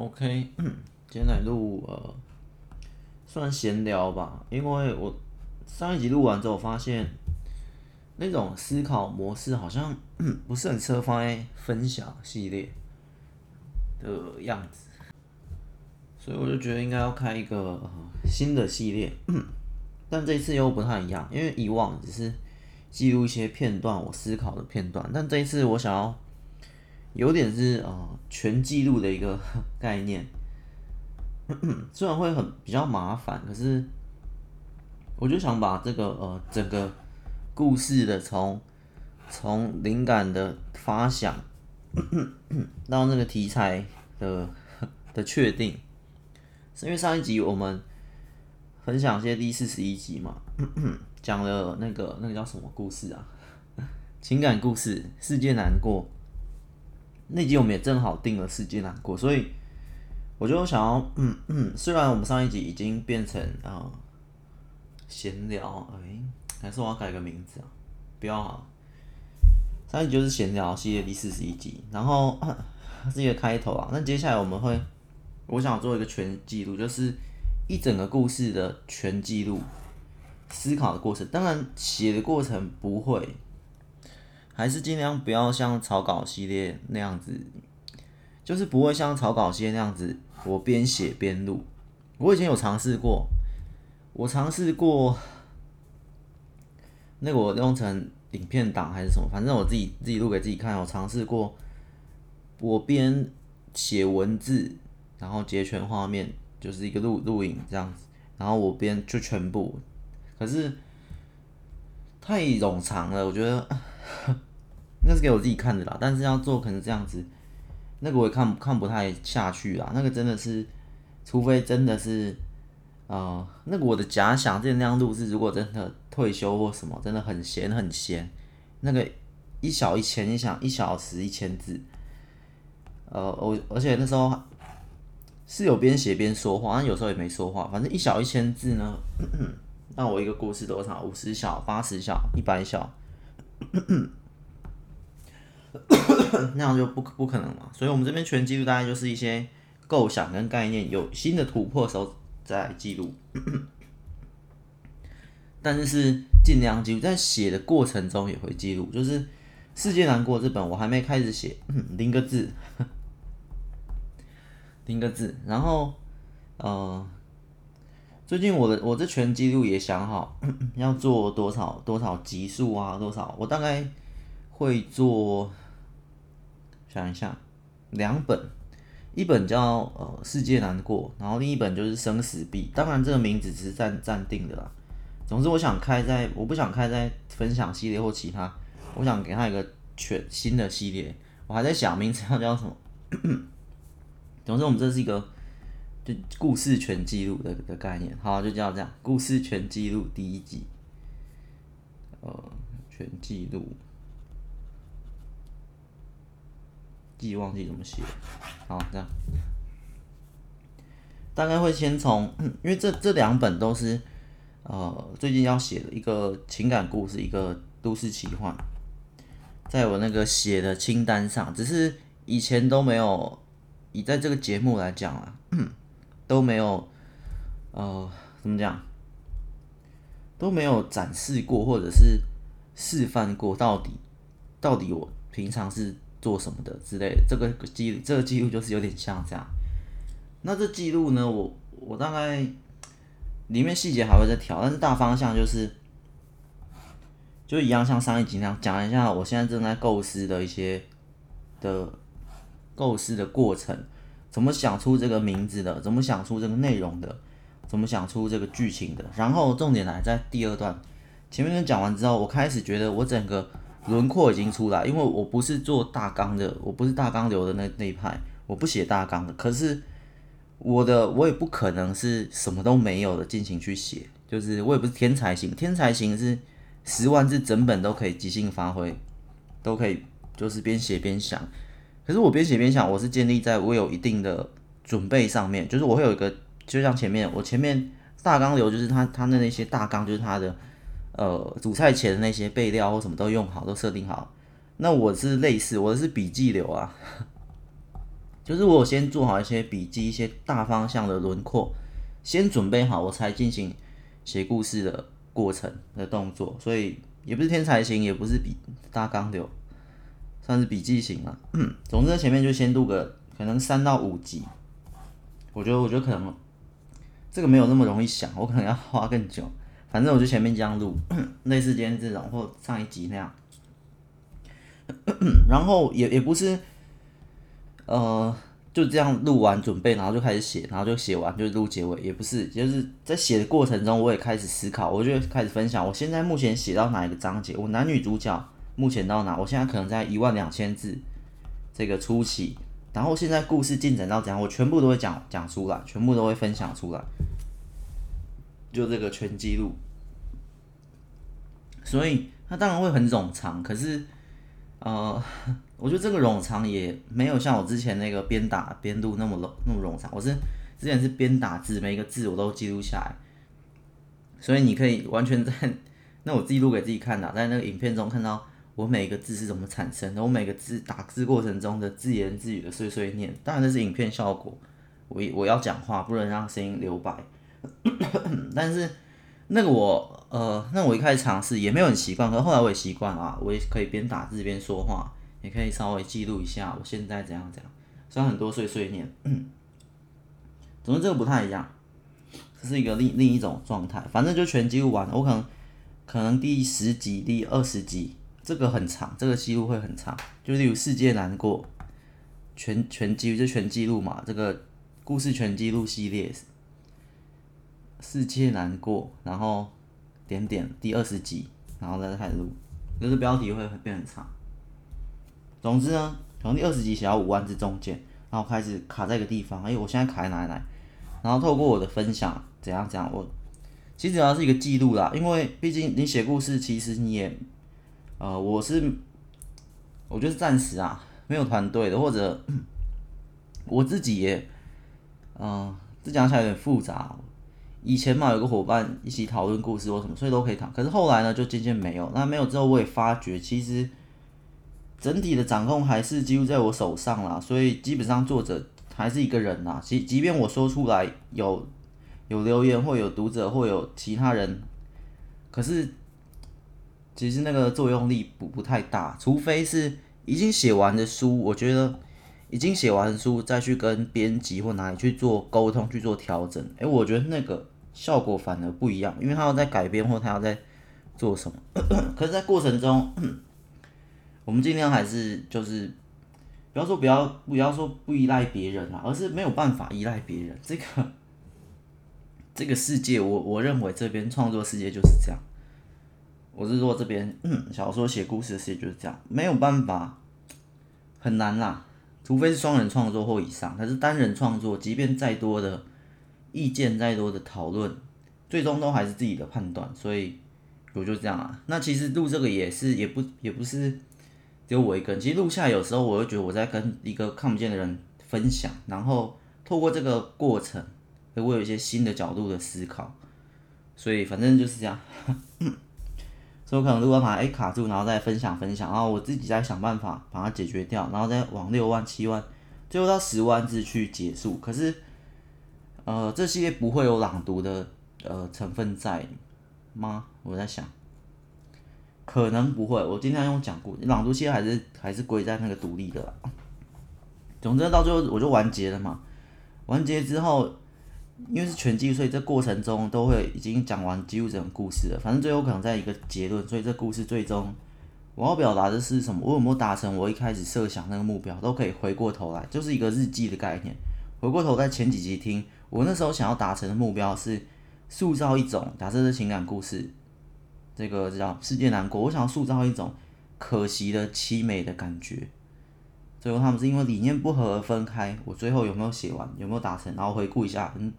OK，今天来录呃，算闲聊吧，因为我上一集录完之后发现，那种思考模式好像不是很适合放在分享系列的样子，所以我就觉得应该要开一个、呃、新的系列，但这一次又不太一样，因为以往只是记录一些片段，我思考的片段，但这一次我想要。有点是呃全记录的一个 概念，虽然会很比较麻烦，可是我就想把这个呃整个故事的从从灵感的发想 到那个题材的的确定，是因为上一集我们分享一些第四十一集嘛，讲了那个那个叫什么故事啊？情感故事，世界难过。那集我们也正好定了世界难过，所以我就想要，嗯嗯，虽然我们上一集已经变成啊闲聊，哎、还是我要改个名字啊？不要啊，上一集就是闲聊系列第四十一集，然后 是一个开头啊。那接下来我们会，我想做一个全记录，就是一整个故事的全记录，思考的过程，当然写的过程不会。还是尽量不要像草稿系列那样子，就是不会像草稿系列那样子，我边写边录。我以前有尝试过，我尝试过，那个我弄成影片档还是什么，反正我自己自己录给自己看。我尝试过，我边写文字，然后截全画面，就是一个录录影这样子，然后我边就全部，可是太冗长了，我觉得。那是给我自己看的啦，但是要做可能这样子，那个我也看看不太下去啦。那个真的是，除非真的是，呃，那个我的假想，这那样录制，如果真的退休或什么，真的很闲很闲，那个一小一千，你想一小时一千字，呃，我而且那时候是有边写边说话，但有时候也没说话，反正一小一千字呢，那我一个故事多少？五十小、八十小、一百小。那样就不不可能嘛，所以我们这边全记录大概就是一些构想跟概念，有新的突破的时候再记录。但是是尽量记录，在写的过程中也会记录。就是《世界难过》这本我还没开始写，零个字，零个字。然后呃，最近我的我这全记录也想好要做多少多少集数啊，多少我大概会做。想一下，两本，一本叫呃《世界难过》，然后另一本就是《生死簿》。当然，这个名字只是暂暂定的啦。总之，我想开在，我不想开在分享系列或其他，我想给他一个全新的系列。我还在想名字要叫什么。总之，我们这是一个就故事全记录的的概念，好，就叫这样，故事全记录第一集，呃，全记录。记忘记怎么写，好，这样，大概会先从，因为这这两本都是，呃，最近要写的一个情感故事，一个都市奇幻，在我那个写的清单上，只是以前都没有，以在这个节目来讲啊，都没有，呃，怎么讲，都没有展示过，或者是示范过，到底，到底我平常是。做什么的之类的，这个记这个记录就是有点像这样。那这记录呢，我我大概里面细节还会再调，但是大方向就是就一样，像上一集那样讲一下我现在正在构思的一些的构思的过程，怎么想出这个名字的，怎么想出这个内容的，怎么想出这个剧情的。然后重点来在第二段，前面讲完之后，我开始觉得我整个。轮廓已经出来，因为我不是做大纲的，我不是大纲流的那那一派，我不写大纲的。可是我的我也不可能是什么都没有的进行去写，就是我也不是天才型，天才型是十万字整本都可以即兴发挥，都可以就是边写边想。可是我边写边想，我是建立在我有一定的准备上面，就是我会有一个，就像前面我前面大纲流就是他他的那些大纲就是他的。呃，煮菜前的那些备料或什么都用好，都设定好。那我是类似，我是笔记流啊，就是我先做好一些笔记，一些大方向的轮廓，先准备好，我才进行写故事的过程的动作。所以也不是天才型，也不是笔大纲流，算是笔记型了。总之前面就先录个可能三到五集，我觉得我觉得可能这个没有那么容易想，我可能要花更久。反正我就前面这样录，类似今天这种或上一集那样。然后也也不是，呃，就这样录完准备，然后就开始写，然后就写完就录结尾，也不是，就是在写的过程中，我也开始思考，我就开始分享，我现在目前写到哪一个章节，我男女主角目前到哪，我现在可能在一万两千字这个初期，然后现在故事进展到怎样，我全部都会讲讲出来，全部都会分享出来，就这个全记录，所以它当然会很冗长，可是。呃，我觉得这个冗长也没有像我之前那个边打边录那么冗那么冗长。我是之前是边打字，每一个字我都记录下来，所以你可以完全在 那我自己录给自己看的，在那个影片中看到我每一个字是怎么产生的，我每个字打字过程中的自言自语的碎碎念。当然这是影片效果，我我要讲话不能让声音留白，但是。那个我呃，那我一开始尝试也没有很习惯，可是后来我也习惯啊，我也可以边打字边说话，也可以稍微记录一下我现在怎样怎样，虽然很多碎碎念，总之这个不太一样，这是一个另另一种状态，反正就全记录完了，我可能可能第十集、第二十集这个很长，这个记录会很长，就例如世界难过，全全记录就全记录嘛，这个故事全记录系列。世界难过，然后点点第二十集，然后再开始录，就是标题会变很长。总之呢，从第二十集写到五万字中间，然后开始卡在一个地方，哎，我现在卡在哪里？然后透过我的分享，怎样怎样，我其实主要是一个记录啦，因为毕竟你写故事，其实你也，呃，我是，我觉得暂时啊，没有团队的，或者 我自己也，嗯、这讲起来有点复杂。以前嘛，有个伙伴一起讨论故事或什么，所以都可以谈。可是后来呢，就渐渐没有。那没有之后，我也发觉，其实整体的掌控还是几乎在我手上啦。所以基本上作者还是一个人啦。即即便我说出来有有留言或有读者或有其他人，可是其实那个作用力不不太大。除非是已经写完的书，我觉得。已经写完书，再去跟编辑或哪里去做沟通、去做调整，诶，我觉得那个效果反而不一样，因为他要在改编或他要在做什么。可是，在过程中，我们尽量还是就是，不要说不要不要说不依赖别人啊，而是没有办法依赖别人。这个 这个世界，我我认为这边创作世界就是这样。我是说这边小说写故事的世界就是这样，没有办法，很难啦。除非是双人创作或以上，可是单人创作，即便再多的意见、再多的讨论，最终都还是自己的判断。所以我就这样啊。那其实录这个也是，也不也不是只有我一个人。其实录下有时候，我会觉得我在跟一个看不见的人分享，然后透过这个过程，我有一些新的角度的思考。所以反正就是这样。所以我可能如果把它卡住，然后再分享分享，然后我自己再想办法把它解决掉，然后再往六万、七万，最后到十万字去结束。可是，呃，这系列不会有朗读的呃成分在吗？我在想，可能不会。我今天用讲故事，朗读系列还是还是归在那个独立的啦。总之到最后我就完结了嘛，完结之后。因为是全记录，所以这过程中都会已经讲完几乎整个故事了。反正最后可能在一个结论，所以这故事最终我要表达的是什么？我有没有达成我一开始设想那个目标？都可以回过头来，就是一个日记的概念。回过头在前几集听，我那时候想要达成的目标是塑造一种，假设是情感故事，这个叫世界难过，我想要塑造一种可惜的凄美的感觉。最后他们是因为理念不合而分开，我最后有没有写完？有没有达成？然后回顾一下，嗯。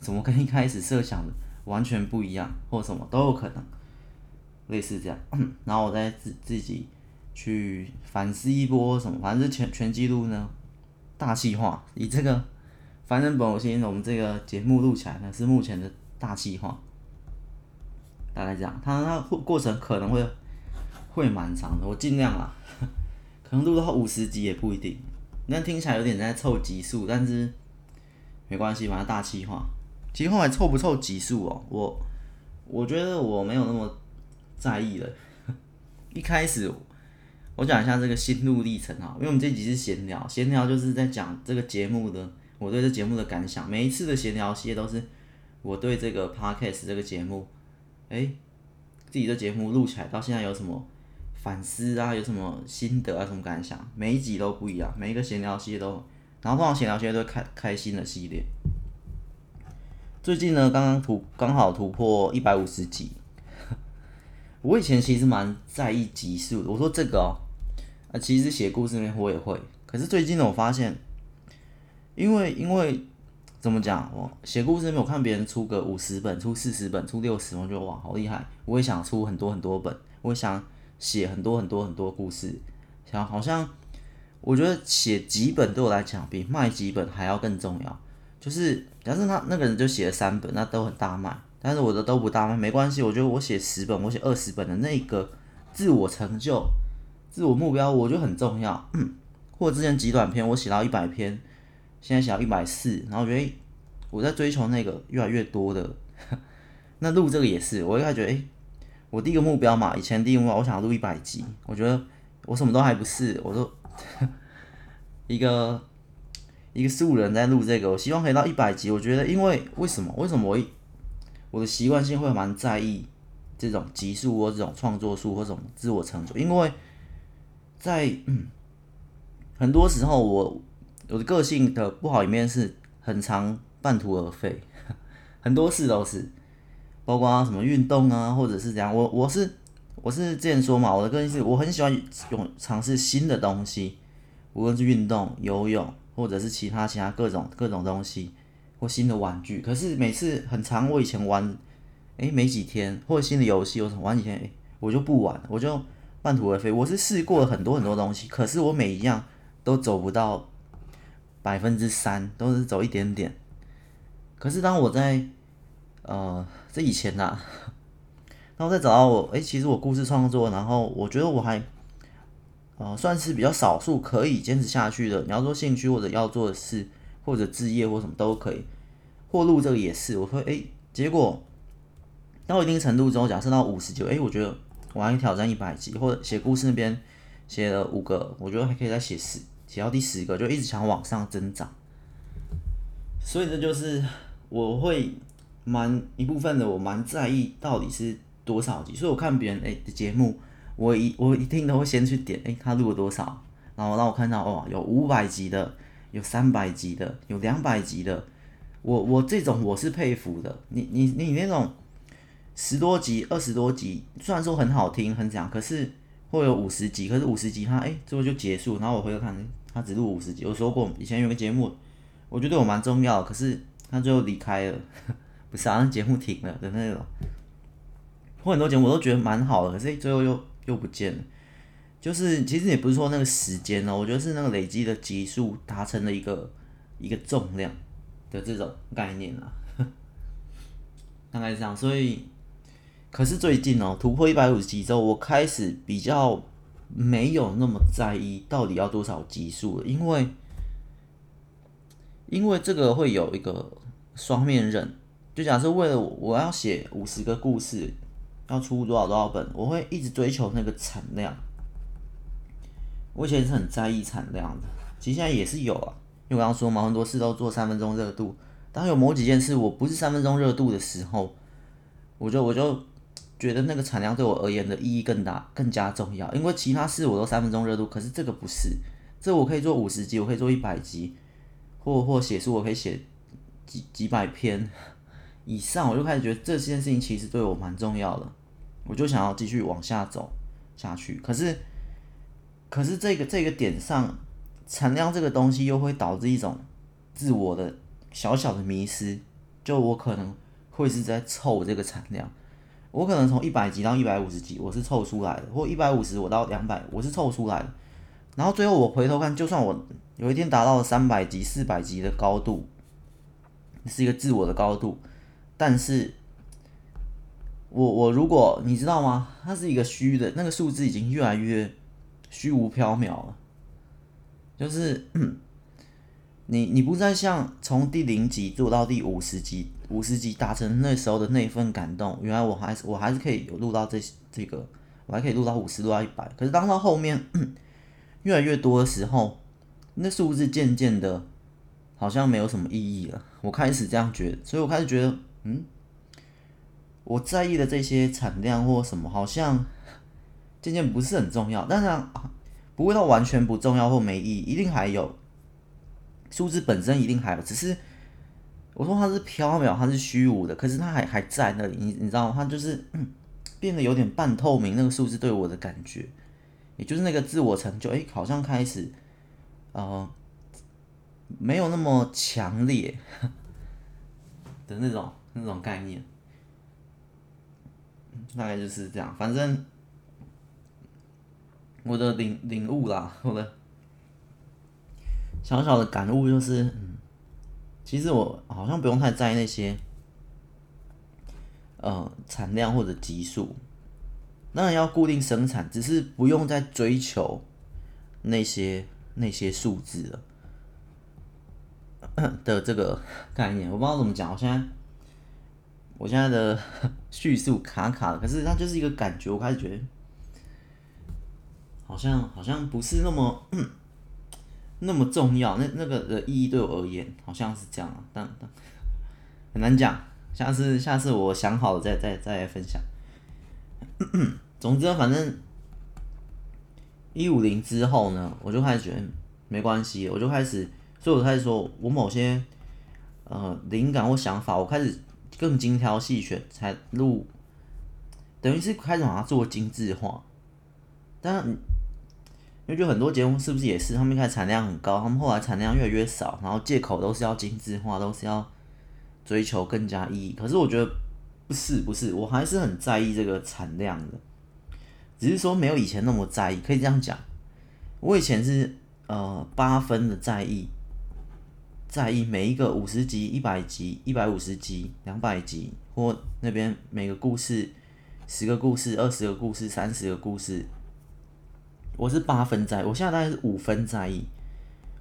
怎么跟一开始设想的完全不一样，或什么都有可能，类似这样。然后我再自自己去反思一波什么，反正全全记录呢，大气化。以这个反正本我心，我们这个节目录起来呢是目前的大气化，大概这样。它它过程可能会会蛮长的，我尽量啦，可能录到五十集也不一定。那听起来有点在凑集数，但是没关系，反正大气化。其实后来凑不凑集数哦，我我觉得我没有那么在意了。一开始我讲一下这个心路历程啊，因为我们这集是闲聊，闲聊就是在讲这个节目的我对这节目的感想。每一次的闲聊系列都是我对这个 podcast 这个节目，哎，自己的节目录起来到现在有什么反思啊，有什么心得啊，什么感想？每一集都不一样，每一个闲聊系列都，然后通常闲聊系列都开开心的系列。最近呢，刚刚突刚好突破一百五十集。我以前其实蛮在意集数的。我说这个哦，啊，其实写故事呢我也会。可是最近呢，我发现，因为因为怎么讲，我写故事没有看别人出个五十本、出四十本、出六十，我觉得哇，好厉害！我也想出很多很多本，我也想写很多很多很多故事。想好像我觉得写几本对我来讲比卖几本还要更重要。就是假设他那个人就写了三本，那都很大卖。但是我的都不大卖，没关系。我觉得我写十本，我写二十本的那个自我成就、自我目标，我觉得很重要。嗯，或者之前极短篇，我写到一百篇，现在写到一百四，然后我觉得我在追求那个越来越多的。那录这个也是，我一开始觉得，诶，我第一个目标嘛，以前第一个目标，我想要录一百集。我觉得我什么都还不是，我都 一个一个素人在录这个，我希望可以到一百集。我觉得，因为为什么？为什么我一我的习惯性会蛮在意这种集数或这种创作数或这种自我成就，因为在嗯很多时候我我的个性的不好一面是很常半途而废，很多事都是，包括什么运动啊，或者是这样，我我是我是之前说嘛，我的个性是我很喜欢用尝试新的东西，无论是运动、游泳，或者是其他其他各种各种东西。或新的玩具，可是每次很长，我以前玩，哎、没几天，或者新的游戏，我玩几天，哎、我就不玩，我就半途而废。我是试过了很多很多东西，可是我每一样都走不到百分之三，都是走一点点。可是当我在，呃，这以前呐、啊，当我在找到我，哎、其实我故事创作，然后我觉得我还，呃，算是比较少数可以坚持下去的。你要说兴趣或者要做的事。或者职业或什么都可以，或录这个也是。我说，哎，结果到一定程度之后，假设到五十集，哎，我觉得我还挑战一百集，或者写故事那边写了五个，我觉得还可以再写十，写到第十个，就一直想往上增长。所以这就是我会蛮一部分的，我蛮在意到底是多少集。所以我看别人哎的节目，我一我一定都会先去点，哎，他录了多少，然后让我看到哦，有五百集的。有三百集的，有两百集的，我我这种我是佩服的。你你你那种十多集、二十多集，虽然说很好听、很讲，可是会有五十集，可是五十集它哎最后就结束，然后我回头看，他只录五十集。我说过以前有个节目，我觉得我蛮重要的，可是他最后离开了，不是啊，那节目停了的那种。或很多节目我都觉得蛮好的，可是最后又又不见了。就是其实也不是说那个时间哦，我觉得是那个累积的集数达成了一个一个重量的这种概念啊，大概是这样。所以，可是最近哦，突破一百五十集之后，我开始比较没有那么在意到底要多少集数了，因为因为这个会有一个双面刃，就假设为了我我要写五十个故事，要出多少多少本，我会一直追求那个产量。我以前是很在意产量的，其实现在也是有啊。因为刚刚说嘛，很多事都做三分钟热度。当有某几件事我不是三分钟热度的时候，我就我就觉得那个产量对我而言的意义更大、更加重要。因为其他事我都三分钟热度，可是这个不是。这我可以做五十集，我可以做一百集，或或写书我可以写几几百篇 以上，我就开始觉得这件事情其实对我蛮重要的。我就想要继续往下走下去，可是。可是这个这个点上，产量这个东西又会导致一种自我的小小的迷失。就我可能会是在凑这个产量，我可能从一百级到一百五十级，我是凑出来的，或一百五十我到两百，我是凑出来的。然后最后我回头看，就算我有一天达到了三百级、四百级的高度，是一个自我的高度，但是我我如果你知道吗？它是一个虚的，那个数字已经越来越。虚无缥缈了，就是你你不再像从第零集做到第五十集，五十集达成那时候的那份感动，原来我还是我还是可以有录到这这个，我还可以录到五十，录到一百。可是当到后面越来越多的时候，那数字渐渐的，好像没有什么意义了。我开始这样觉得，所以我开始觉得，嗯，我在意的这些产量或什么，好像渐渐不是很重要。当然，不会到完全不重要或没意义，一定还有数字本身一定还有，只是我说它是缥缈，它是虚无的，可是它还还在那里。你你知道吗？它就是，变得有点半透明。那个数字对我的感觉，也就是那个自我成就，哎，好像开始，呃。没有那么强烈的那种那种概念，大概就是这样。反正我的领领悟啦，我的小小的感悟就是，嗯，其实我好像不用太在意那些，呃，产量或者级数，当然要固定生产，只是不用再追求那些那些数字了。的这个概念，我不知道怎么讲。我现在，我现在的 叙述卡卡的，可是它就是一个感觉。我开始觉得，好像好像不是那么 那么重要。那那个的意义对我而言，好像是这样啊，但但很难讲。下次下次我想好了再再再来分享。总之，反正一五零之后呢，我就开始觉得没关系，我就开始。所以我开始说，我某些呃灵感或想法，我开始更精挑细选才录，等于是开始把它做精致化。但因为就很多节目是不是也是，他们一开始产量很高，他们后来产量越来越少，然后借口都是要精致化，都是要追求更加意义。可是我觉得不是不是，我还是很在意这个产量的，只是说没有以前那么在意，可以这样讲。我以前是呃八分的在意。在意每一个五十集、一百集、一百五十集、两百集，或那边每个故事，十个故事、二十个故事、三十个故事，我是八分在意，我现在大概是五分在意，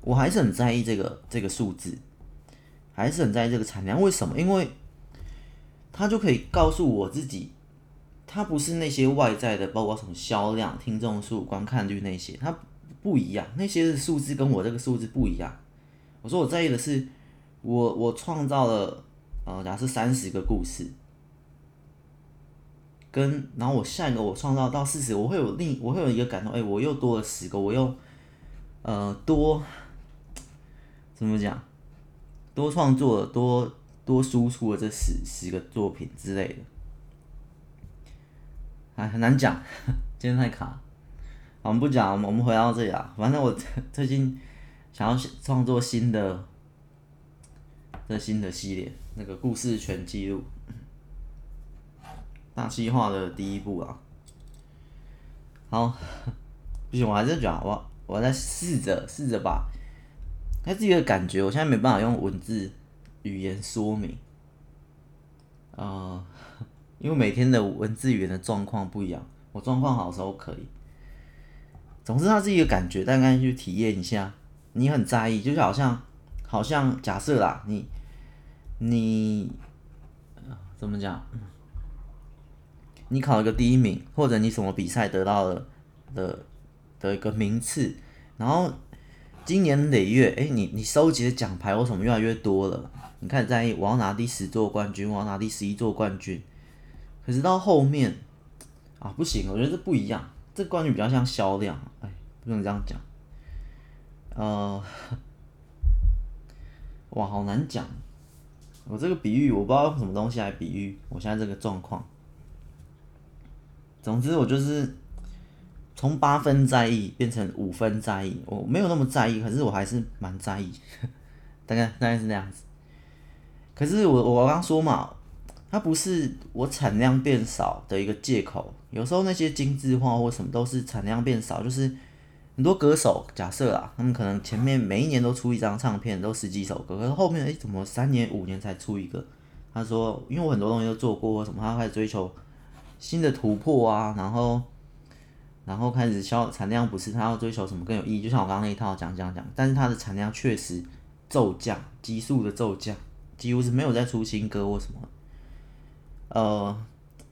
我还是很在意这个这个数字，还是很在意这个产量。为什么？因为它就可以告诉我自己，它不是那些外在的，包括什么销量、听众数、观看率那些，它不一样，那些数字跟我这个数字不一样。我说我在意的是我，我创造了呃，假设三十个故事，跟然后我下一个我创造到四十，我会有另我会有一个感动，哎，我又多了十个，我又呃多怎么讲，多创作多多输出了这十十个作品之类的，哎，很难讲，今天太卡，我们不讲，我们回到这里啊，反正我最近。想要创作新的这新的系列，那个故事全记录，大计划的第一步啊。好，不行，我还是讲，我我在试着试着把他自己的感觉，我现在没办法用文字语言说明，啊、呃，因为每天的文字语言的状况不一样，我状况好的时候可以。总之，他自己的感觉，大概去体验一下。你很在意，就是好像，好像假设啦，你，你，怎么讲？你考了个第一名，或者你什么比赛得到了的的一个名次，然后经年累月，哎，你你收集的奖牌或什么越来越多了，你开始在意，我要拿第十座冠军，我要拿第十一座冠军。可是到后面，啊，不行，我觉得这不一样，这冠军比较像销量，哎，不能这样讲。呃，哇，好难讲。我这个比喻，我不知道用什么东西来比喻我现在这个状况。总之，我就是从八分在意变成五分在意。我没有那么在意，可是我还是蛮在意。大概大概是那样子。可是我我刚刚说嘛，它不是我产量变少的一个借口。有时候那些精致化或什么都是产量变少，就是。很多歌手，假设啦，他们可能前面每一年都出一张唱片，都十几首歌，可是后面诶、怎么三年五年才出一个？他说，因为我很多东西都做过，或什么，他开始追求新的突破啊，然后然后开始销产量不是他要追求什么更有意义，就像我刚刚那一套讲讲讲，但是它的产量确实骤降，急速的骤降，几乎是没有再出新歌或什么，呃，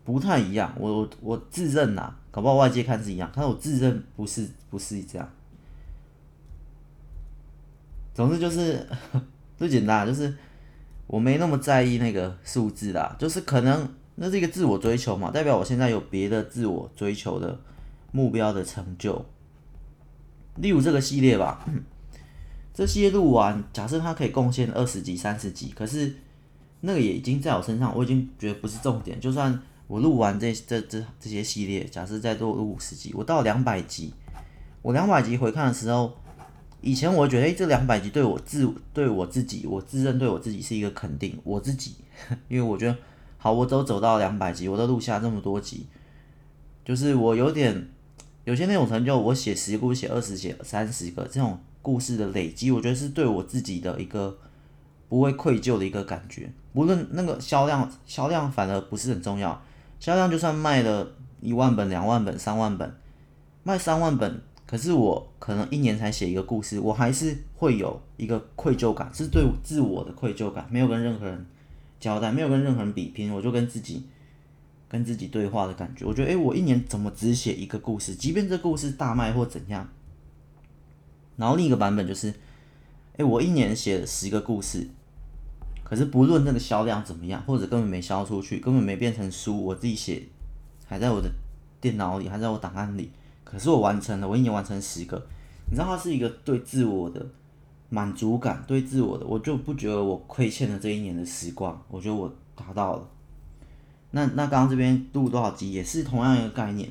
不太一样。我我自认呐，搞不好外界看是一样，但是我自认不是不是这样。总之就是 最简单，就是我没那么在意那个数字啦，就是可能那是一个自我追求嘛，代表我现在有别的自我追求的目标的成就。例如这个系列吧，这系列录完，假设它可以贡献二十集、三十集，可是那个也已经在我身上，我已经觉得不是重点。就算我录完这这这这些系列，假设再多录五十集，我到两百集，我两百集回看的时候。以前我觉得，哎，这两百集对我自对我自己，我自认对我自己是一个肯定。我自己，因为我觉得，好，我都走到两百集，我都录下这么多集，就是我有点有些那种成就，我写十个，写二十，写三十个这种故事的累积，我觉得是对我自己的一个不会愧疚的一个感觉。无论那个销量，销量反而不是很重要，销量就算卖了一万本、两万本、三万本，卖三万本。可是我可能一年才写一个故事，我还是会有一个愧疚感，是对自我的愧疚感，没有跟任何人交代，没有跟任何人比拼，我就跟自己跟自己对话的感觉。我觉得，诶，我一年怎么只写一个故事？即便这故事大卖或怎样，然后另一个版本就是，诶，我一年写了十个故事，可是不论那个销量怎么样，或者根本没销出去，根本没变成书，我自己写还在我的电脑里，还在我档案里。可是我完成了，我一年完成十个，你知道，它是一个对自我的满足感，对自我的，我就不觉得我亏欠了这一年的时光，我觉得我达到了。那那刚刚这边录多少集也是同样一个概念。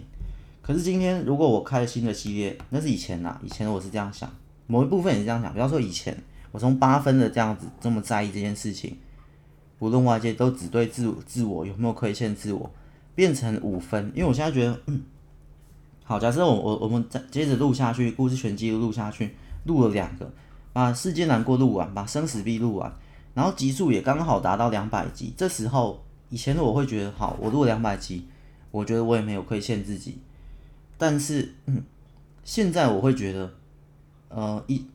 可是今天如果我开了新的系列，那是以前呐，以前我是这样想，某一部分也是这样想。比方说以前我从八分的这样子这么在意这件事情，不论外界都只对自我自我有没有亏欠自我，变成五分，因为我现在觉得。嗯好，假设我我我们再接着录下去，故事全记录录下去，录了两个，把世间难过录完，把生死必录完，然后集数也刚好达到两百集。这时候，以前的我会觉得，好，我录两百集，我觉得我也没有亏欠自己。但是，嗯，现在我会觉得，呃，一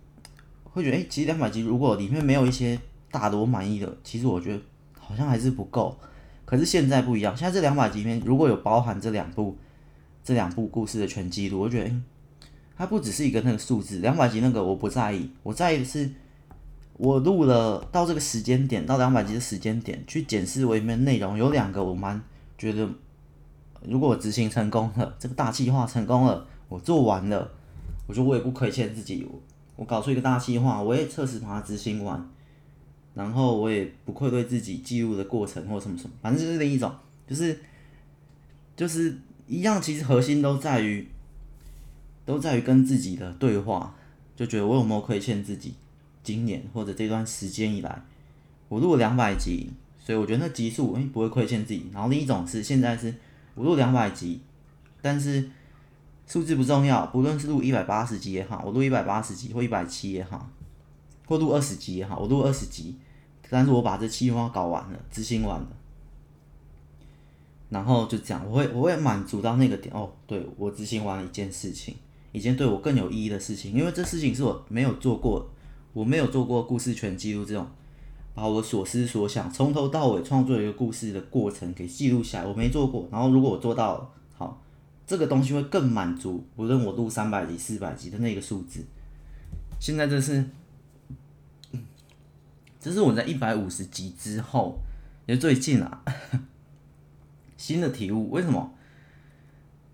会觉得，诶，其实两百集如果里面没有一些大的我满意的，其实我觉得好像还是不够。可是现在不一样，现在这两百集里面如果有包含这两部。这两部故事的全记录，我觉得，诶，它不只是一个那个数字，两百集那个我不在意，我在意的是，我录了到这个时间点，到两百集的时间点去检视我里面内容，有两个我蛮觉得，如果我执行成功了，这个大计划成功了，我做完了，我觉得我也不亏欠自己，我搞出一个大计划，我也测试把它执行完，然后我也不愧对自己记录的过程或什么什么，反正就是另一种，就是就是。一样，其实核心都在于，都在于跟自己的对话，就觉得我有没有亏欠自己？今年或者这段时间以来，我录了两百集，所以我觉得那集数诶不会亏欠自己。然后另一种是现在是我录两百集，但是数字不重要，不论是录一百八十集也好，我录一百八十集或一百七也好，或录二十集也好，我录二十集，但是我把这计划搞完了，执行完了。然后就这样，我会我会满足到那个点哦，对，我执行完了一件事情，一件对我更有意义的事情，因为这事情是我没有做过，我没有做过故事全记录这种，把我所思所想从头到尾创作一个故事的过程给记录下来，我没做过。然后如果我做到了，这个东西会更满足，无论我录三百集、四百集的那个数字。现在这是，这是我在一百五十集之后，也最近啊。新的体悟，为什么？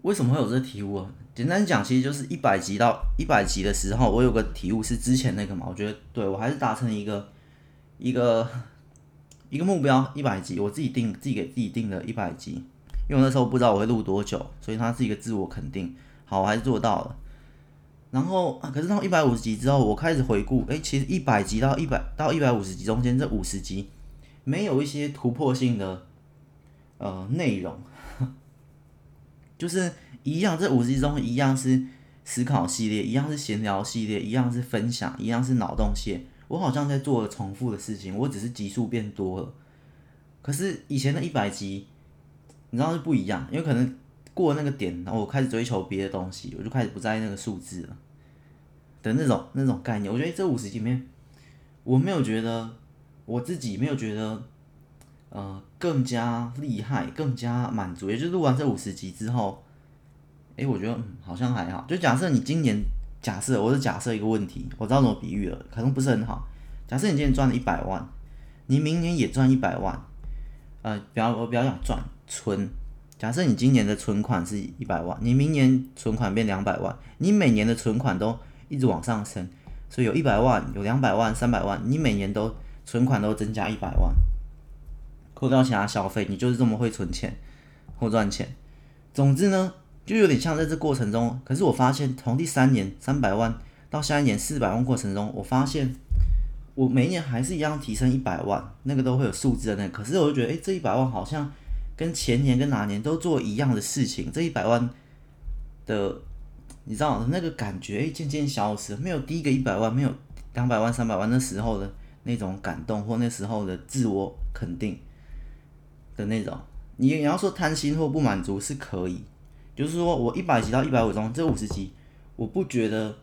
为什么会有这个体悟啊？简单讲，其实就是一百集到一百集的时候，我有个体悟是之前那个嘛，我觉得对我还是达成一个一个一个目标，一百集，我自己定自己给自己定的一百集，因为那时候不知道我会录多久，所以它是一个自我肯定。好，我还是做到了。然后，可是到一百五十集之后，我开始回顾，哎，其实一百集到一百到一百五十集中间这五十集，没有一些突破性的。呃，内容 就是一样，这五十集中一样是思考系列，一样是闲聊系列，一样是分享，一样是脑洞线。我好像在做重复的事情，我只是集数变多了。可是以前的一百集，你知道是不一样，因为可能过那个点，然后我开始追求别的东西，我就开始不在意那个数字了的那种那种概念。我觉得这五十集面，我没有觉得我自己没有觉得呃更加厉害、更加满足。也就是录完这五十集之后，诶，我觉得嗯好像还好。就假设你今年假设我是假设一个问题，我知道怎么比喻了，可能不是很好。假设你今年赚了一百万，你明年也赚一百万。呃，比较我比较想赚存。假设你今年的存款是一百万，你明年存款变两百万，你每年的存款都一直往上升，所以有一百万，有两百万，三百万，你每年都存款都增加一百万，扣掉其他消费，你就是这么会存钱或赚钱。总之呢，就有点像在这过程中，可是我发现从第三年三百万到下一年四百万过程中，我发现。我每一年还是一样提升一百万，那个都会有数字的那个，可是我就觉得，诶，这一百万好像跟前年跟哪年都做一样的事情，这一百万的，你知道那个感觉，诶，渐渐消失，没有第一个一百万，没有两百万、三百万那时候的那种感动或那时候的自我肯定的那种。你你要说贪心或不满足是可以，就是说我一百级到一百五中这五十级，我不觉得。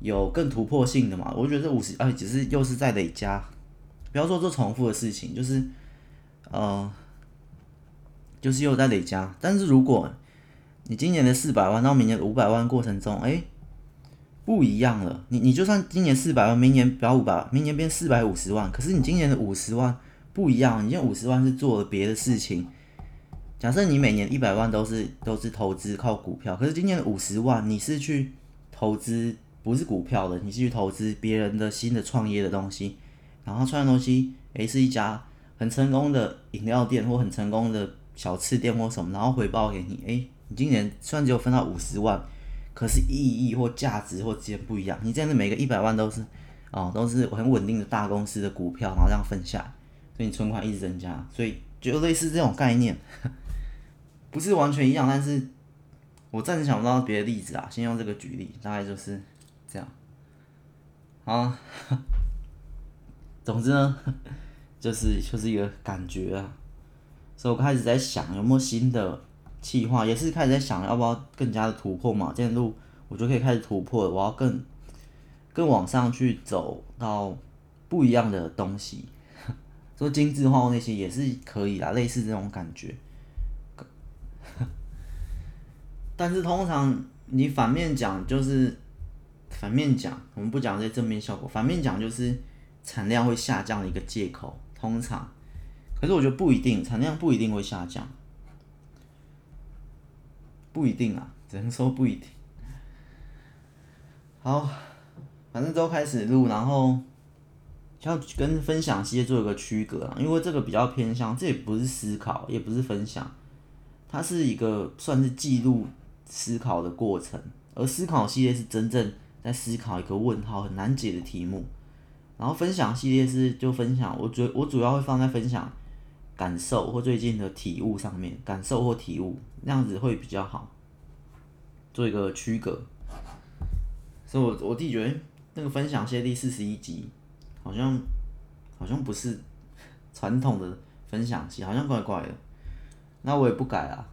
有更突破性的嘛？我觉得这五十，哎，只是又是在累加，不要说做重复的事情，就是，呃，就是又在累加。但是如果你今年的四百万到明年的五百万过程中，哎，不一样了。你你就算今年四百万，明年不要五百万，明年变四百五十万，可是你今年的五十万不一样，你今年五十万是做了别的事情。假设你每年一百万都是都是投资靠股票，可是今年的五十万你是去投资。不是股票的，你是去投资别人的新的创业的东西，然后创业东西，诶，是一家很成功的饮料店或很成功的小吃店或什么，然后回报给你，诶，你今年虽然只有分到五十万，可是意义或价值或之间不一样，你这样子每个一百万都是，哦，都是很稳定的大公司的股票，然后这样分下来，所以你存款一直增加，所以就类似这种概念，不是完全一样，但是我暂时想不到别的例子啊，先用这个举例，大概就是。这样，啊，总之呢，就是就是一个感觉啊，所以我开始在想有没有新的计划，也是开始在想要不要更加的突破嘛。这样路我就可以开始突破，我要更更往上去走到不一样的东西，说精致化那些也是可以啦，类似这种感觉。但是通常你反面讲就是。反面讲，我们不讲这正面效果。反面讲就是产量会下降的一个借口，通常。可是我觉得不一定，产量不一定会下降，不一定啊，只能说不一定。好，反正都开始录，然后要跟分享系列做一个区隔啊，因为这个比较偏向，这也不是思考，也不是分享，它是一个算是记录思考的过程，而思考系列是真正。在思考一个问号很难解的题目，然后分享系列是就分享，我主我主要会放在分享感受或最近的体悟上面，感受或体悟那样子会比较好，做一个区隔。所以我我自己觉得那个分享系第四十一集好像好像不是传统的分享集，好像怪怪的。那我也不改啊，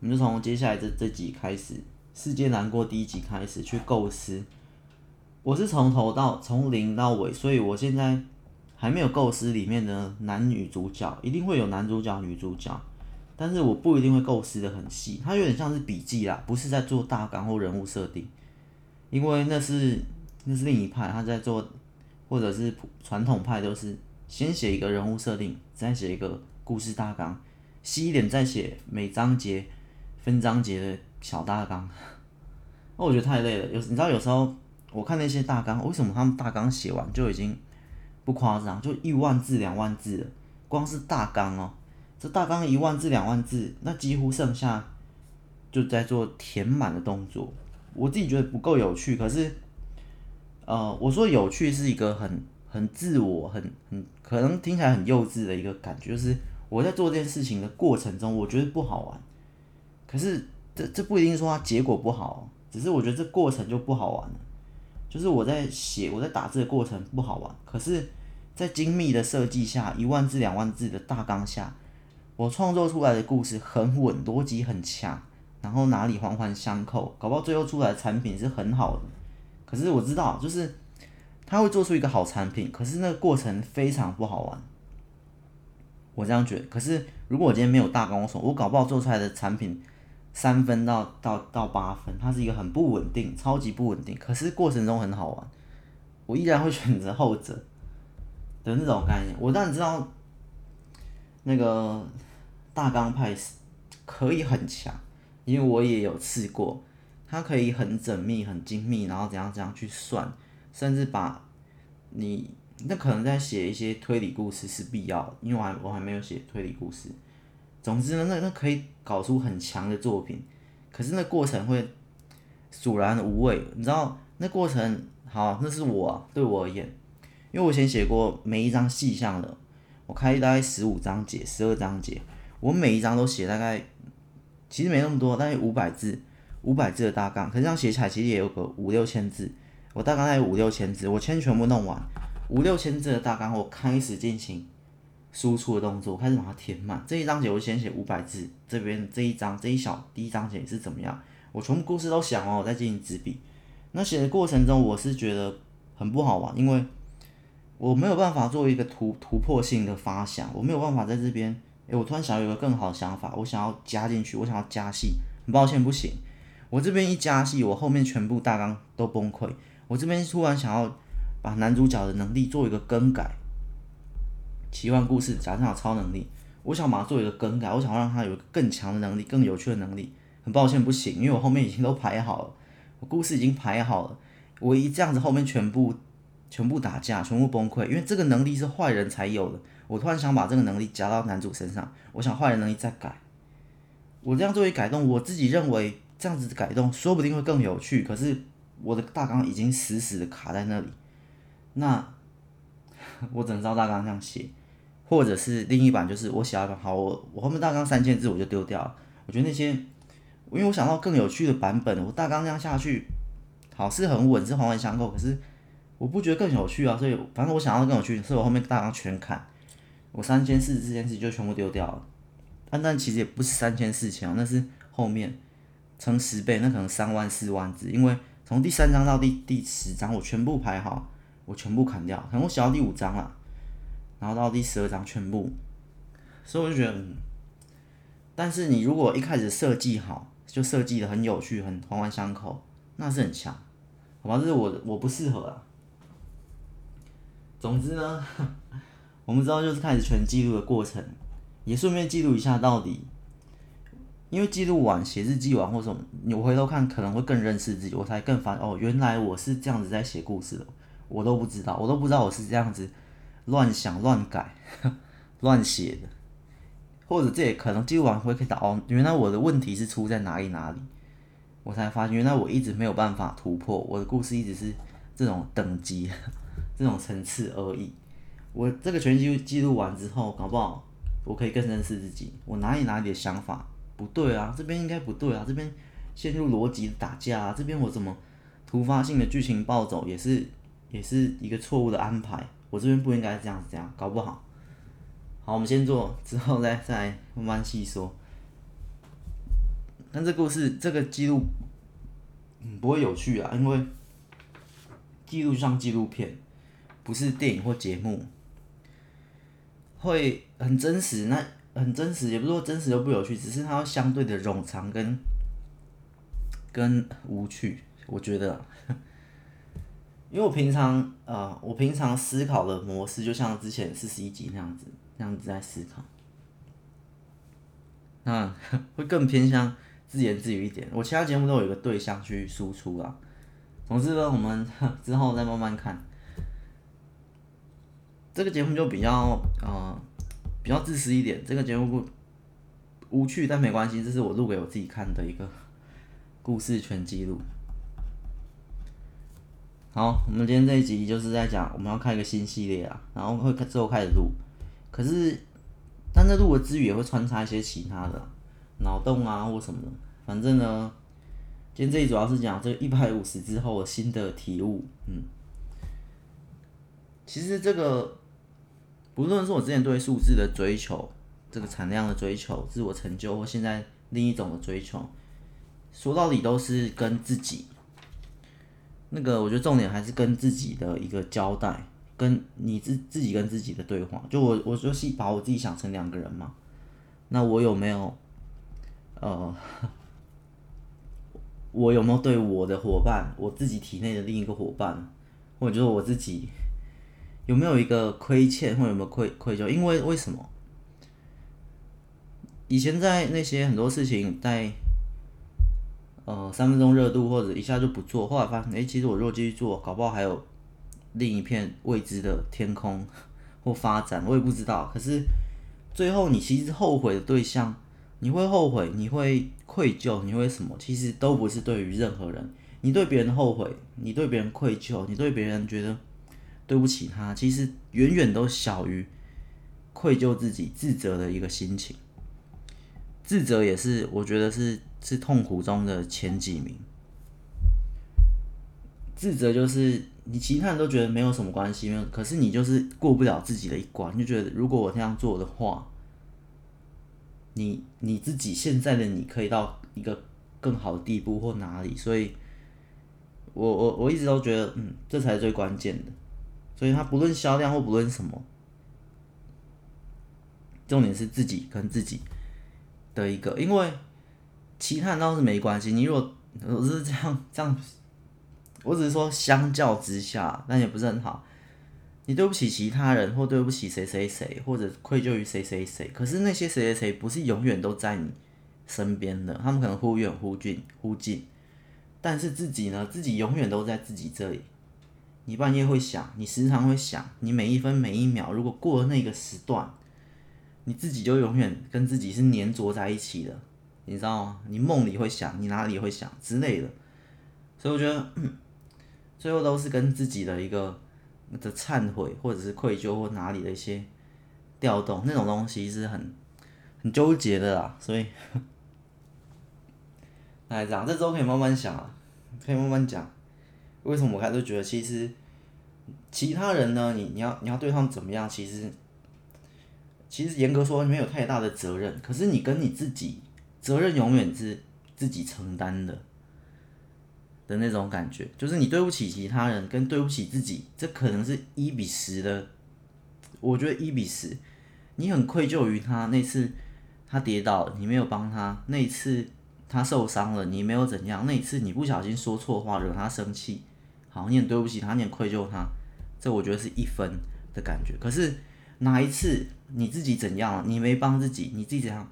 我们就从接下来这这集开始。世界难过第一集开始去构思，我是从头到从零到尾，所以我现在还没有构思里面的男女主角，一定会有男主角、女主角，但是我不一定会构思得很细，它有点像是笔记啦，不是在做大纲或人物设定，因为那是那是另一派，他在做，或者是传统派都是先写一个人物设定，再写一个故事大纲，细一点再写每章节分章节的。小大纲，那我觉得太累了。有你知道，有时候我看那些大纲，为什么他们大纲写完就已经不夸张，就一万字、两万字？光是大纲哦，这大纲一万字、两万字，那几乎剩下就在做填满的动作。我自己觉得不够有趣，可是，呃，我说有趣是一个很很自我、很很可能听起来很幼稚的一个感觉，就是我在做这件事情的过程中，我觉得不好玩，可是。这这不一定说它结果不好，只是我觉得这过程就不好玩了。就是我在写，我在打字的过程不好玩，可是，在精密的设计下，一万字两万字的大纲下，我创作出来的故事很稳，逻辑很强，然后哪里环环相扣，搞不好最后出来的产品是很好的。可是我知道，就是他会做出一个好产品，可是那个过程非常不好玩。我这样觉得。可是如果我今天没有大纲，我说我搞不好做出来的产品三分到到到八分，它是一个很不稳定，超级不稳定。可是过程中很好玩，我依然会选择后者的那种概念。我当然知道。那个大纲派是可以很强，因为我也有试过，它可以很缜密、很精密，然后怎样怎样去算，甚至把你那可能在写一些推理故事是必要，因为我还我还没有写推理故事。总之呢，那那可以搞出很强的作品，可是那过程会索然无味，你知道那过程好，那是我啊，对我而言，因为我以前写过每一张细项的。我开大概十五章节，十二章节，我每一章都写大概，其实没那么多，大概五百字，五百字的大纲，可是这样写起来其实也有个五六千字。我大纲大概五六千字，我先全部弄完，五六千字的大纲，我开始进行输出的动作，我开始把它填满。这一章节我先写五百字，这边这一章这一小第一章节是怎么样，我全部故事都想完，我再进行执笔。那写的过程中，我是觉得很不好玩，因为。我没有办法做一个突突破性的发想，我没有办法在这边，诶、欸，我突然想有个更好的想法，我想要加进去，我想要加戏，很抱歉不行，我这边一加戏，我后面全部大纲都崩溃。我这边突然想要把男主角的能力做一个更改，奇幻故事加上超能力，我想把它做一个更改，我想让它有更强的能力，更有趣的能力，很抱歉不行，因为我后面已经都排好了，我故事已经排好了，我一这样子后面全部。全部打架，全部崩溃，因为这个能力是坏人才有的。我突然想把这个能力加到男主身上，我想坏人能力再改。我这样作为改动，我自己认为这样子改动说不定会更有趣。可是我的大纲已经死死的卡在那里，那 我只能照大纲这样写，或者是另一版就是我写了好，我我后面大纲三千字我就丢掉了。我觉得那些，因为我想到更有趣的版本，我大纲这样下去，好是很稳，是环环相扣，可是。我不觉得更有趣啊，所以反正我想要更有趣，所以我后面大纲全砍，我三千四这件事就全部丢掉了。但但其实也不是三千四千，那是后面乘十倍，那可能三万四万字，因为从第三章到第第十章我全部排好，我全部砍掉，可能我写到第五章了，然后到第十二章全部，所以我就觉得，但是你如果一开始设计好，就设计的很有趣，很环环相扣，那是很强，好吧？这是我我不适合啊。总之呢，我们知道就是开始全记录的过程，也顺便记录一下到底，因为记录完写日记完或者什么，你回头看可能会更认识自己，我才更发哦，原来我是这样子在写故事的，我都不知道，我都不知道我是这样子乱想乱改 乱写的，或者这也可能记录完会可以打哦，原来我的问题是出在哪里哪里，我才发现原来我一直没有办法突破，我的故事一直是这种等级。这种层次而已。我这个全记录记录完之后，搞不好我可以更认识自己。我哪里哪里的想法不对啊？这边应该不对啊？这边陷入逻辑打架啊？这边我怎么突发性的剧情暴走也是也是一个错误的安排？我这边不应该这样子这样，搞不好。好，我们先做，之后再再慢慢细说。但这故事这个记录嗯不会有趣啊，因为记录像纪录片。不是电影或节目，会很真实。那很真实，也不是说真实就不有趣，只是它相对的冗长跟跟无趣。我觉得，因为我平常、呃，我平常思考的模式，就像之前四十一集那样子，那样子在思考，那会更偏向自言自语一点。我其他节目都有一个对象去输出啦。总之呢，我们之后再慢慢看。这个节目就比较呃比较自私一点，这个节目不无趣，但没关系，这是我录给我自己看的一个故事全记录。好，我们今天这一集就是在讲我们要开一个新系列啊，然后会之后开始录，可是但这录的之余也会穿插一些其他的脑洞啊或什么的，反正呢，今天这一主要是讲这一百五十之后的新的体悟，嗯，其实这个。不论是我之前对数字的追求，这个产量的追求、自我成就或现在另一种的追求，说到底都是跟自己。那个我觉得重点还是跟自己的一个交代，跟你自自己跟自己的对话。就我我就是把我自己想成两个人嘛，那我有没有呃，我有没有对我的伙伴，我自己体内的另一个伙伴，或者就是我自己有没有一个亏欠，或者有没有愧愧疚？因为为什么？以前在那些很多事情在。呃，三分钟热度或者一下就不做，后来发现，哎、其实我如果继续做，搞不好还有另一片未知的天空 或发展，我也不知道。可是最后，你其实后悔的对象，你会后悔，你会愧疚，你会什么？其实都不是对于任何人。你对别人后悔，你对别人愧疚，你对别人觉得对不起他，其实远远都小于愧疚自己、自责的一个心情。自责也是，我觉得是。是痛苦中的前几名。自责就是你其他人都觉得没有什么关系，没有，可是你就是过不了自己的一关，就觉得如果我这样做的话，你你自己现在的你可以到一个更好的地步或哪里，所以我我我一直都觉得，嗯，这才是最关键的。所以它不论销量或不论什么，重点是自己跟自己的一个，因为。其他人倒是没关系，你如果我是这样这样，我只是说相较之下，那也不是很好。你对不起其他人，或对不起谁谁谁，或者愧疚于谁谁谁。可是那些谁谁谁不是永远都在你身边的，他们可能忽远忽近忽近，但是自己呢，自己永远都在自己这里。你半夜会想，你时常会想，你每一分每一秒，如果过了那个时段，你自己就永远跟自己是黏着在一起的。你知道吗？你梦里会想，你哪里会想之类的，所以我觉得，最后都是跟自己的一个的忏悔，或者是愧疚，或哪里的一些调动，那种东西是很很纠结的啦。所以，来这样，这周可以慢慢想啊，可以慢慢讲。为什么我开始觉得，其实其他人呢，你你要你要对他们怎么样？其实，其实严格说没有太大的责任，可是你跟你自己。责任永远是自己承担的的那种感觉，就是你对不起其他人，跟对不起自己，这可能是一比十的。我觉得一比十，你很愧疚于他那次他跌倒了，你没有帮他；那一次他受伤了，你没有怎样；那一次你不小心说错话惹他生气，好，你很对不起他，你很愧疚他，这我觉得是一分的感觉。可是哪一次你自己怎样了，你没帮自己，你自己怎样？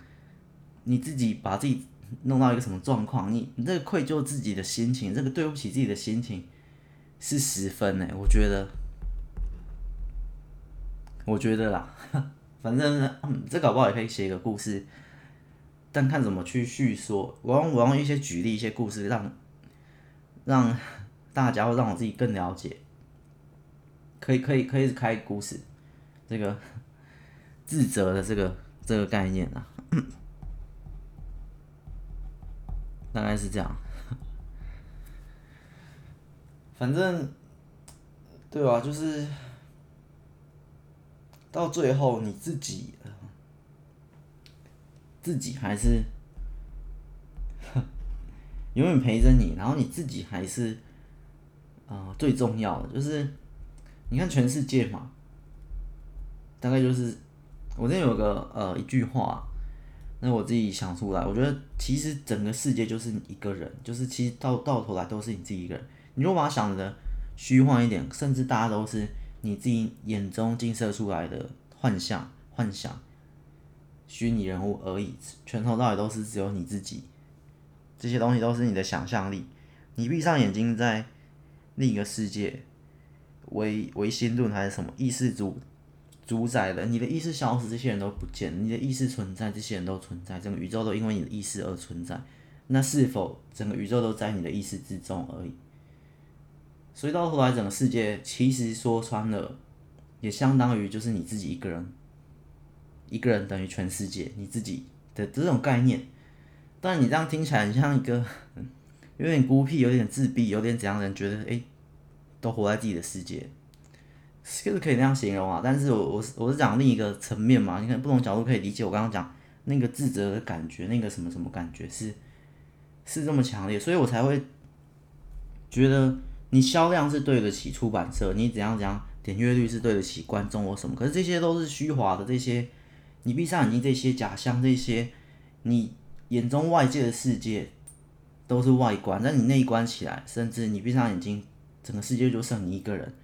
你自己把自己弄到一个什么状况？你你这个愧疚自己的心情，这个对不起自己的心情是十分呢？我觉得，我觉得啦，反正，这搞不好也可以写一个故事，但看怎么去叙说。我用我用一些举例一些故事让，让让大家或让我自己更了解。可以可以可以开故事，这个自责的这个这个概念啊。大概是这样，反正，对吧？就是到最后你自己，自己还是永远陪着你，然后你自己还是啊、最重要的。就是你看全世界嘛，大概就是我这有个呃一句话。那我自己想出来，我觉得其实整个世界就是你一个人，就是其实到到头来都是你自己一个人。你如果把它想的虚幻一点，甚至大家都是你自己眼中映射出来的幻象、幻想、虚拟人物而已，从头到尾都是只有你自己。这些东西都是你的想象力。你闭上眼睛，在另一个世界，唯唯心论还是什么意识主？主宰了你的意识消失，这些人都不见；你的意识存在，这些人都存在。整个宇宙都因为你的意识而存在。那是否整个宇宙都在你的意识之中而已？所以到头来，整个世界其实说穿了，也相当于就是你自己一个人。一个人等于全世界，你自己的这种概念。但你这样听起来很像一个有点孤僻、有点自闭、有点怎样的人，觉得诶，都活在自己的世界。是可以那样形容啊。但是我我是我是讲另一个层面嘛，你看不同角度可以理解我刚刚讲那个自责的感觉，那个什么什么感觉是是这么强烈，所以我才会觉得你销量是对得起出版社，你怎样怎样点阅率是对得起观众或什么，可是这些都是虚华的，这些你闭上眼睛，这些假象，这些你眼中外界的世界。都是外观，但你内观起来，甚至你闭上眼睛，整个世界就剩你一个人。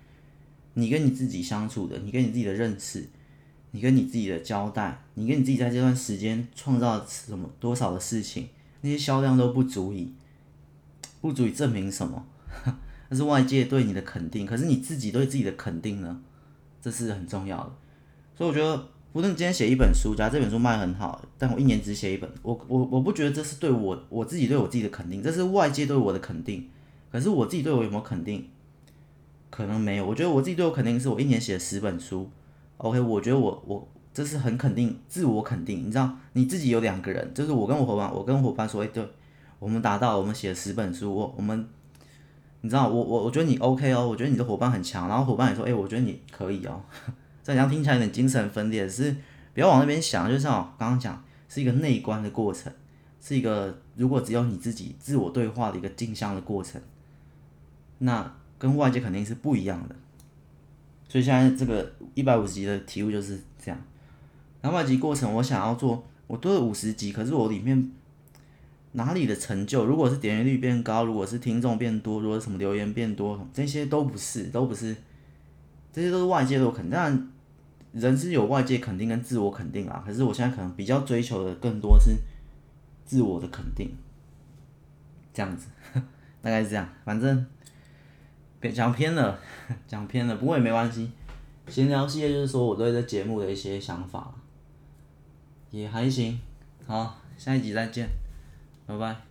你跟你自己相处的，你跟你自己的认识，你跟你自己的交代，你跟你自己在这段时间创造什么多少的事情，那些销量都不足以，不足以证明什么。那是外界对你的肯定，可是你自己对自己的肯定呢？这是很重要的。所以我觉得。无论今天写一本书，假如这本书卖很好，但我一年只写一本，我我我不觉得这是对我我自己对我自己的肯定，这是外界对我的肯定。可是我自己对我有没有肯定？可能没有。我觉得我自己对我肯定是我一年写了十本书。OK，我觉得我我这是很肯定，自我肯定。你知道，你自己有两个人，就是我跟我伙伴，我跟伙伴说，哎，对，我们达到，我们写了十本书，我我们，你知道，我我我觉得你 OK 哦，我觉得你的伙伴很强，然后伙伴也说，哎，我觉得你可以哦。这样听起来有点精神分裂，是不要往那边想，就像我刚刚讲，是一个内观的过程，是一个如果只有你自己自我对话的一个镜像的过程，那跟外界肯定是不一样的。所以现在这个一百五十集的题目就是这样，然后外集过程我想要做，我做了五十集，可是我里面哪里的成就，如果是点阅率变高，如果是听众变多，如果什么留言变多，这些都不是，都不是，这些都是外界的肯定，人是有外界肯定跟自我肯定啊，可是我现在可能比较追求的更多是自我的肯定，这样子，大概是这样。反正讲偏了，讲偏了，不过也没关系。闲聊系列就是说我对这节目的一些想法，也还行。好，下一集再见，拜拜。